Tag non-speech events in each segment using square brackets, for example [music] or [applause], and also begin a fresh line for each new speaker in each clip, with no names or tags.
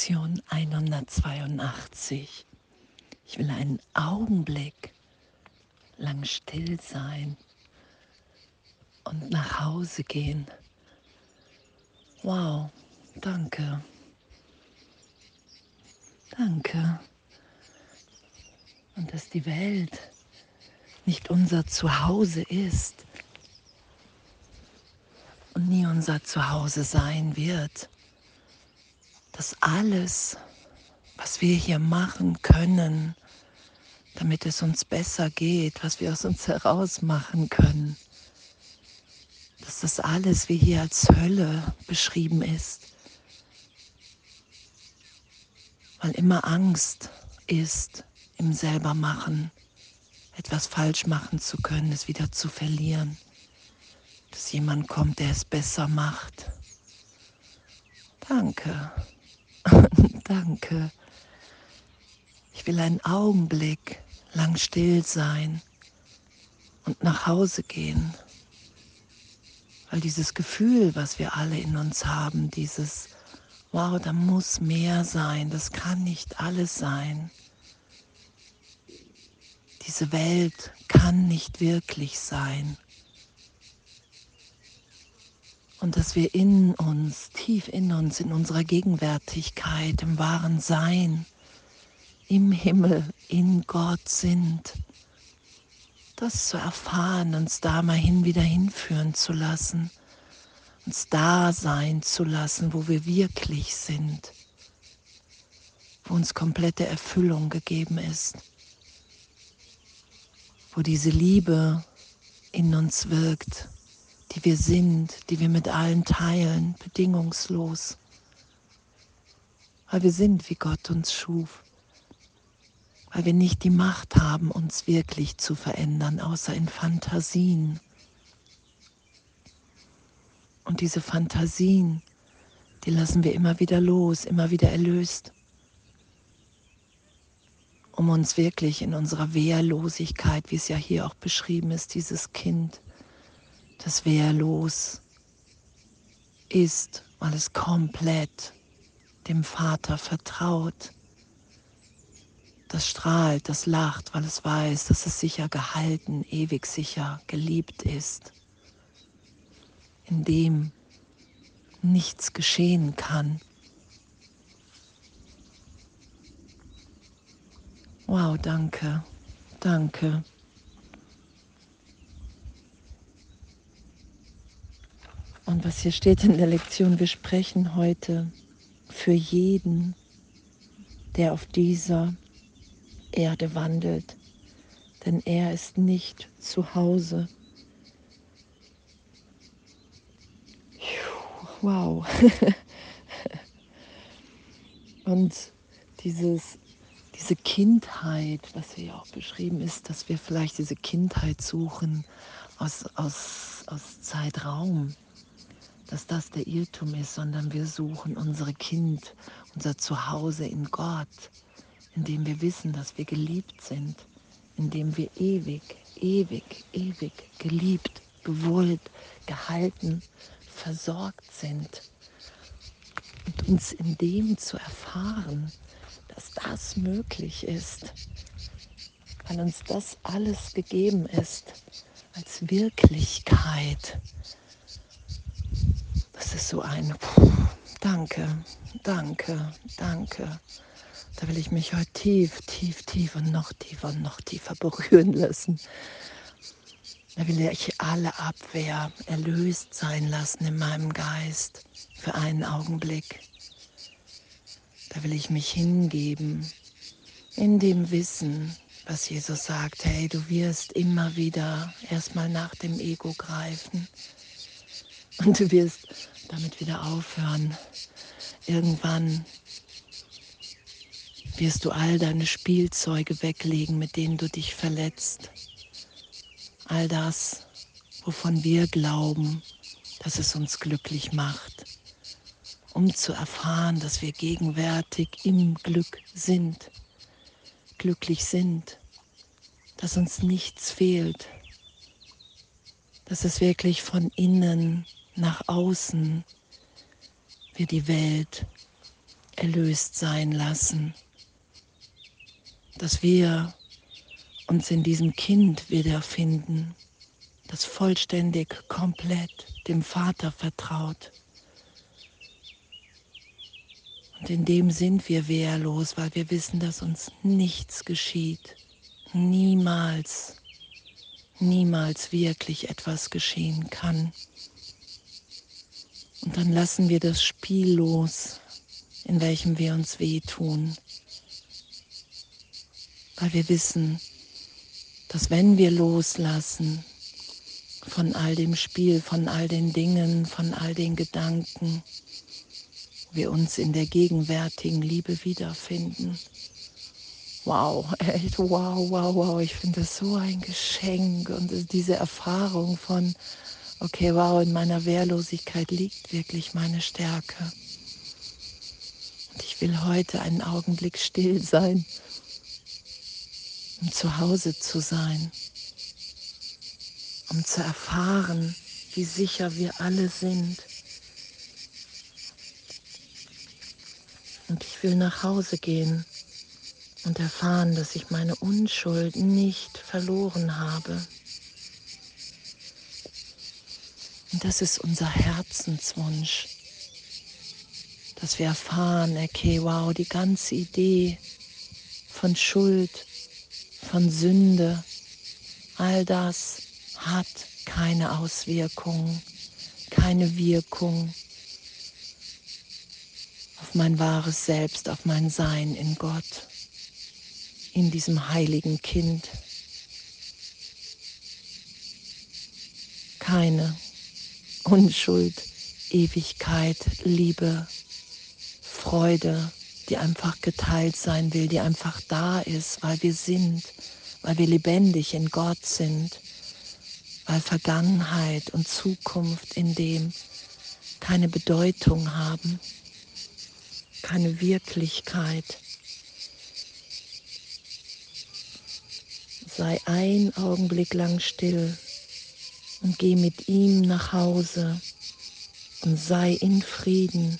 Lektion 182. Ich will einen Augenblick lang still sein und nach Hause gehen. Wow, danke. Danke. Und dass die Welt nicht unser Zuhause ist und nie unser Zuhause sein wird dass alles, was wir hier machen können, damit es uns besser geht, was wir aus uns heraus machen können, dass das alles wie hier als Hölle beschrieben ist, weil immer Angst ist im Selbermachen, etwas falsch machen zu können, es wieder zu verlieren, dass jemand kommt, der es besser macht. Danke. [laughs] Danke. Ich will einen Augenblick lang still sein und nach Hause gehen. Weil dieses Gefühl, was wir alle in uns haben, dieses, wow, da muss mehr sein, das kann nicht alles sein. Diese Welt kann nicht wirklich sein und dass wir in uns, tief in uns, in unserer Gegenwärtigkeit, im wahren Sein, im Himmel, in Gott sind. Das zu erfahren, uns da mal hin wieder hinführen zu lassen, uns da sein zu lassen, wo wir wirklich sind, wo uns komplette Erfüllung gegeben ist, wo diese Liebe in uns wirkt die wir sind, die wir mit allen teilen, bedingungslos. Weil wir sind, wie Gott uns schuf. Weil wir nicht die Macht haben, uns wirklich zu verändern, außer in Fantasien. Und diese Fantasien, die lassen wir immer wieder los, immer wieder erlöst, um uns wirklich in unserer Wehrlosigkeit, wie es ja hier auch beschrieben ist, dieses Kind, das wehrlos ist, weil es komplett dem Vater vertraut. Das strahlt, das lacht, weil es weiß, dass es sicher gehalten, ewig sicher geliebt ist, in dem nichts geschehen kann. Wow, danke, danke. Und was hier steht in der Lektion, wir sprechen heute für jeden, der auf dieser Erde wandelt, denn er ist nicht zu Hause. Wow. [laughs] Und dieses, diese Kindheit, was hier auch beschrieben ist, dass wir vielleicht diese Kindheit suchen aus, aus, aus Zeitraum, dass das der Irrtum ist, sondern wir suchen unsere Kind, unser Zuhause in Gott, in dem wir wissen, dass wir geliebt sind, in dem wir ewig, ewig, ewig geliebt, gewollt, gehalten, versorgt sind. Und uns in dem zu erfahren, dass das möglich ist, weil uns das alles gegeben ist als Wirklichkeit das ist so ein Danke, danke, danke. Da will ich mich heute tief, tief, tief und noch tiefer und noch tiefer berühren lassen. Da will ich alle Abwehr erlöst sein lassen in meinem Geist für einen Augenblick. Da will ich mich hingeben in dem Wissen, was Jesus sagt, hey, du wirst immer wieder erstmal nach dem Ego greifen und du wirst damit wieder aufhören. Irgendwann wirst du all deine Spielzeuge weglegen, mit denen du dich verletzt. All das, wovon wir glauben, dass es uns glücklich macht, um zu erfahren, dass wir gegenwärtig im Glück sind, glücklich sind, dass uns nichts fehlt, dass es wirklich von innen nach außen wir die Welt erlöst sein lassen, dass wir uns in diesem Kind wiederfinden, das vollständig, komplett dem Vater vertraut. Und in dem sind wir wehrlos, weil wir wissen, dass uns nichts geschieht. Niemals, niemals wirklich etwas geschehen kann. Und dann lassen wir das Spiel los, in welchem wir uns wehtun. Weil wir wissen, dass wenn wir loslassen von all dem Spiel, von all den Dingen, von all den Gedanken, wir uns in der gegenwärtigen Liebe wiederfinden. Wow, echt, wow, wow, wow. Ich finde das so ein Geschenk und diese Erfahrung von, okay, wow, in meiner Wehrlosigkeit liegt wirklich meine Stärke. Und ich will heute einen Augenblick still sein, um zu Hause zu sein, um zu erfahren, wie sicher wir alle sind Und ich will nach Hause gehen und erfahren, dass ich meine Unschuld nicht verloren habe. Und das ist unser Herzenswunsch, dass wir erfahren, okay, wow, die ganze Idee von Schuld, von Sünde, all das hat keine Auswirkungen, keine Wirkung auf mein wahres Selbst, auf mein Sein in Gott, in diesem heiligen Kind. Keine Unschuld, Ewigkeit, Liebe, Freude, die einfach geteilt sein will, die einfach da ist, weil wir sind, weil wir lebendig in Gott sind, weil Vergangenheit und Zukunft in dem keine Bedeutung haben keine Wirklichkeit. Sei ein Augenblick lang still und geh mit ihm nach Hause und sei in Frieden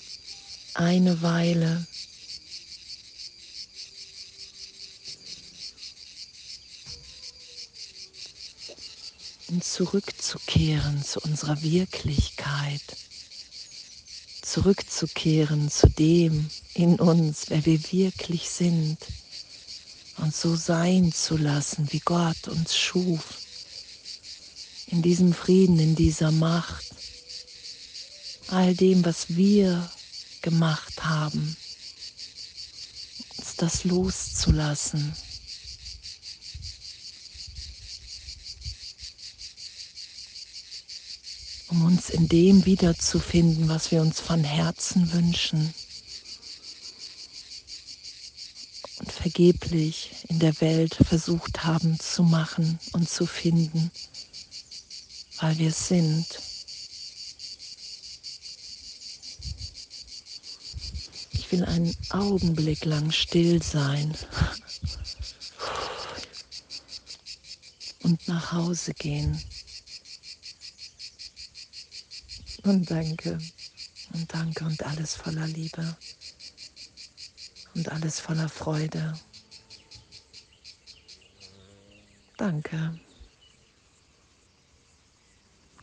eine Weile. Und zurückzukehren zu unserer Wirklichkeit zurückzukehren zu dem in uns, wer wir wirklich sind und so sein zu lassen, wie Gott uns schuf, in diesem Frieden, in dieser Macht, all dem, was wir gemacht haben, uns das loszulassen. um uns in dem wiederzufinden, was wir uns von Herzen wünschen. Und vergeblich in der Welt versucht haben zu machen und zu finden, weil wir sind. Ich will einen Augenblick lang still sein und nach Hause gehen. Und danke. Und danke und alles voller Liebe. Und alles voller Freude. Danke.